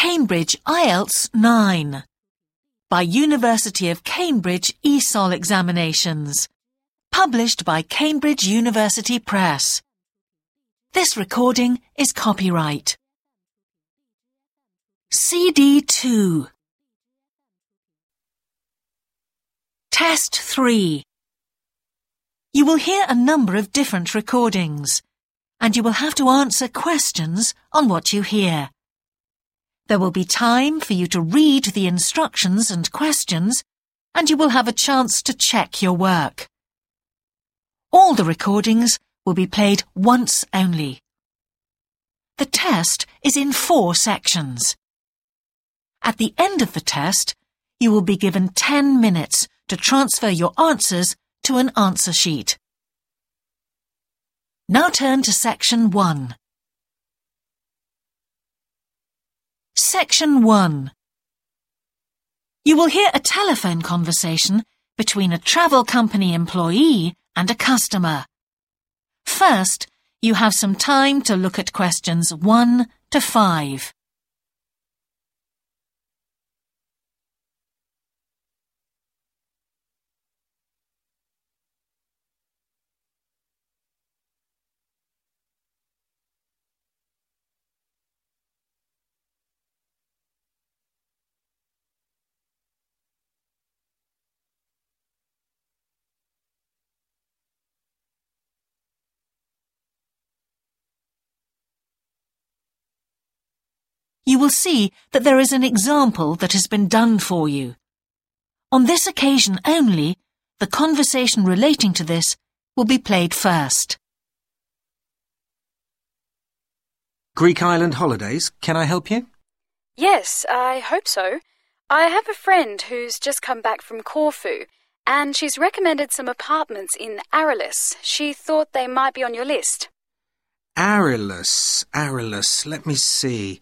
Cambridge IELTS 9 by University of Cambridge ESOL examinations. Published by Cambridge University Press. This recording is copyright. CD 2 Test 3 You will hear a number of different recordings, and you will have to answer questions on what you hear. There will be time for you to read the instructions and questions, and you will have a chance to check your work. All the recordings will be played once only. The test is in four sections. At the end of the test, you will be given 10 minutes to transfer your answers to an answer sheet. Now turn to section 1. Section 1 You will hear a telephone conversation between a travel company employee and a customer. First, you have some time to look at questions 1 to 5. You will see that there is an example that has been done for you. On this occasion only, the conversation relating to this will be played first. Greek Island Holidays, can I help you? Yes, I hope so. I have a friend who's just come back from Corfu, and she's recommended some apartments in Arilus. She thought they might be on your list. Arilus, Arilus, let me see.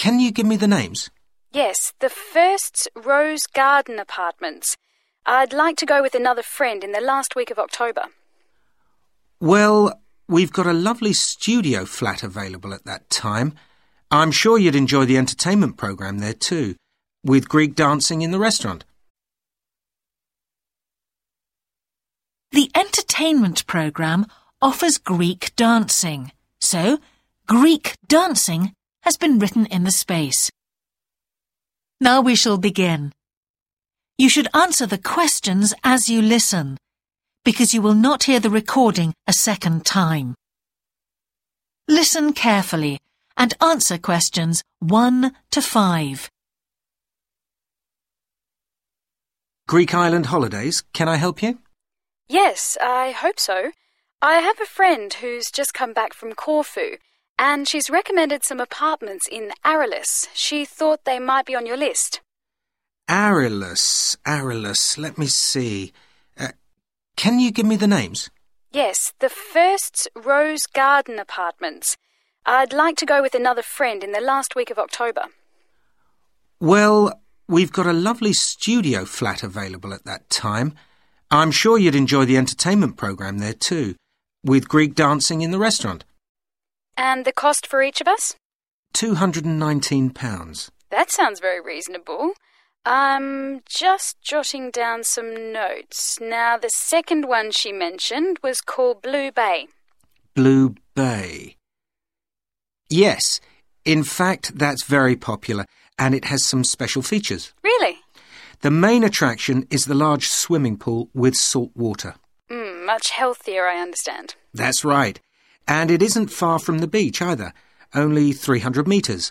Can you give me the names? Yes, the first's Rose Garden Apartments. I'd like to go with another friend in the last week of October. Well, we've got a lovely studio flat available at that time. I'm sure you'd enjoy the entertainment programme there too, with Greek dancing in the restaurant. The entertainment programme offers Greek dancing, so Greek dancing has been written in the space. Now we shall begin. You should answer the questions as you listen, because you will not hear the recording a second time. Listen carefully and answer questions 1 to 5. Greek Island Holidays, can I help you? Yes, I hope so. I have a friend who's just come back from Corfu and she's recommended some apartments in Arilus. She thought they might be on your list. Arilus, Arilus, let me see. Uh, can you give me the names? Yes, the first's Rose Garden Apartments. I'd like to go with another friend in the last week of October. Well, we've got a lovely studio flat available at that time. I'm sure you'd enjoy the entertainment programme there too, with Greek dancing in the restaurant. And the cost for each of us? £219. That sounds very reasonable. I'm just jotting down some notes. Now, the second one she mentioned was called Blue Bay. Blue Bay. Yes, in fact, that's very popular and it has some special features. Really? The main attraction is the large swimming pool with salt water. Mm, much healthier, I understand. That's right. And it isn't far from the beach either, only 300 metres.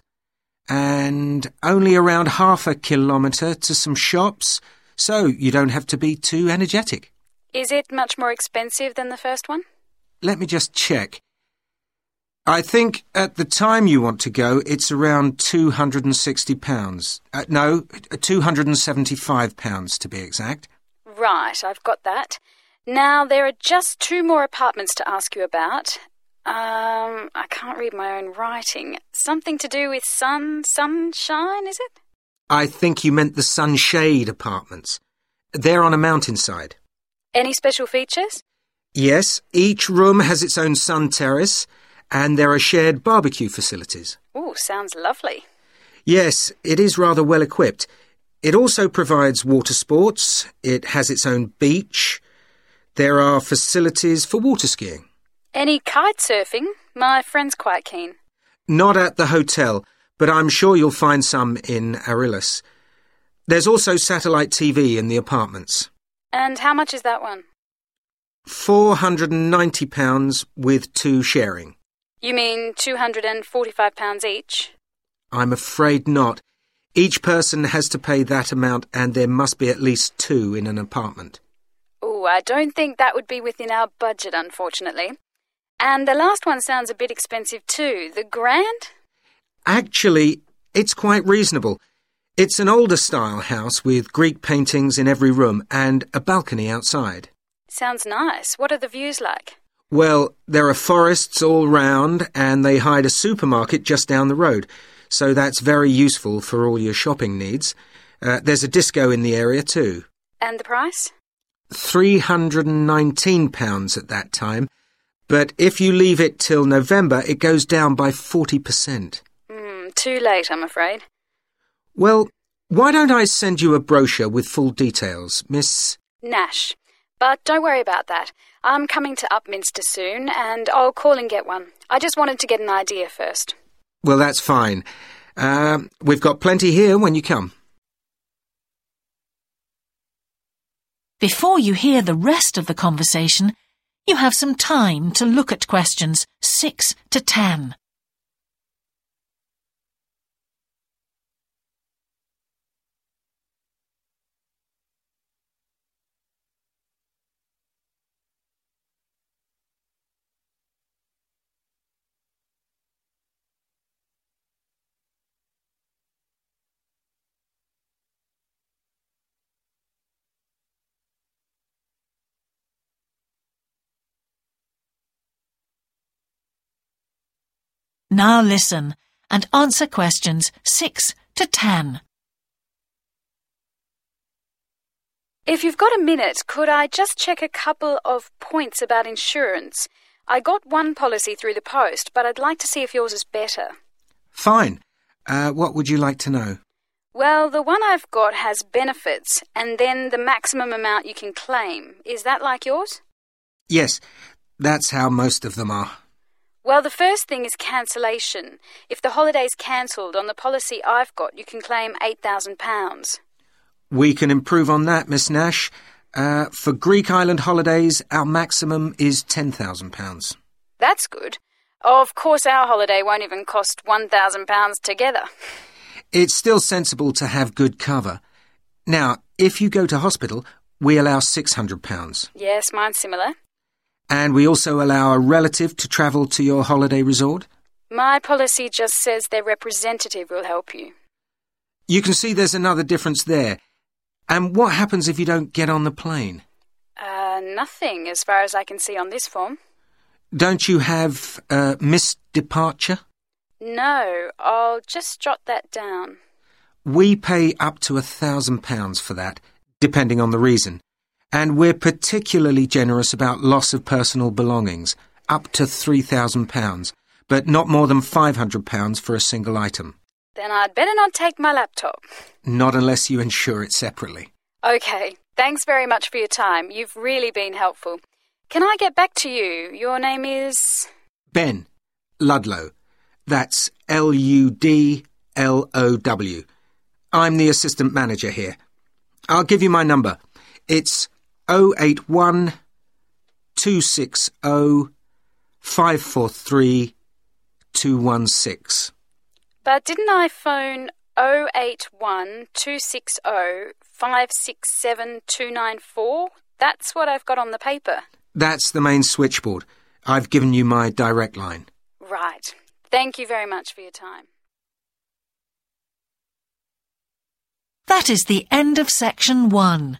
And only around half a kilometre to some shops, so you don't have to be too energetic. Is it much more expensive than the first one? Let me just check. I think at the time you want to go, it's around £260. Uh, no, £275 to be exact. Right, I've got that. Now, there are just two more apartments to ask you about, um, I can't read my own writing. Something to do with sun, sunshine, is it? I think you meant the sunshade apartments. They're on a mountainside. Any special features? Yes, each room has its own sun terrace, and there are shared barbecue facilities. Oh, sounds lovely. Yes, it is rather well equipped. It also provides water sports, it has its own beach, there are facilities for water skiing. Any kite surfing? My friend's quite keen. Not at the hotel, but I'm sure you'll find some in Arillis. There's also satellite TV in the apartments. And how much is that one? £490 with two sharing. You mean £245 each? I'm afraid not. Each person has to pay that amount and there must be at least two in an apartment. Oh, I don't think that would be within our budget, unfortunately. And the last one sounds a bit expensive too. The Grand? Actually, it's quite reasonable. It's an older style house with Greek paintings in every room and a balcony outside. Sounds nice. What are the views like? Well, there are forests all round and they hide a supermarket just down the road, so that's very useful for all your shopping needs. Uh, there's a disco in the area too. And the price? £319 at that time, but if you leave it till November, it goes down by 40%. Mm, too late, I'm afraid. Well, why don't I send you a brochure with full details, Miss... Nash. But don't worry about that. I'm coming to Upminster soon, and I'll call and get one. I just wanted to get an idea first. Well, that's fine. Uh, we've got plenty here when you come. Before you hear the rest of the conversation, you have some time to look at questions 6 to 10. Now listen and answer questions 6 to 10. If you've got a minute, could I just check a couple of points about insurance? I got one policy through the post, but I'd like to see if yours is better. Fine. Uh, what would you like to know? Well, the one I've got has benefits and then the maximum amount you can claim. Is that like yours? Yes, that's how most of them are. Well, the first thing is cancellation. If the holiday's cancelled on the policy I've got, you can claim £8,000. We can improve on that, Miss Nash. Uh, for Greek island holidays, our maximum is £10,000. That's good. Of course, our holiday won't even cost £1,000 together. It's still sensible to have good cover. Now, if you go to hospital, we allow £600. Yes, mine's similar. And we also allow a relative to travel to your holiday resort? My policy just says their representative will help you. You can see there's another difference there. And what happens if you don't get on the plane? Uh, nothing, as far as I can see on this form. Don't you have uh, missed departure? No, I'll just jot that down. We pay up to a thousand pounds for that, depending on the reason. And we're particularly generous about loss of personal belongings, up to £3,000, but not more than £500 for a single item. Then I'd better not take my laptop. Not unless you insure it separately. OK, thanks very much for your time. You've really been helpful. Can I get back to you? Your name is. Ben Ludlow. That's L U D L O W. I'm the assistant manager here. I'll give you my number. It's 081 260 543 216. But didn't I phone 081 260 567 294? That's what I've got on the paper. That's the main switchboard. I've given you my direct line. Right. Thank you very much for your time. That is the end of section one.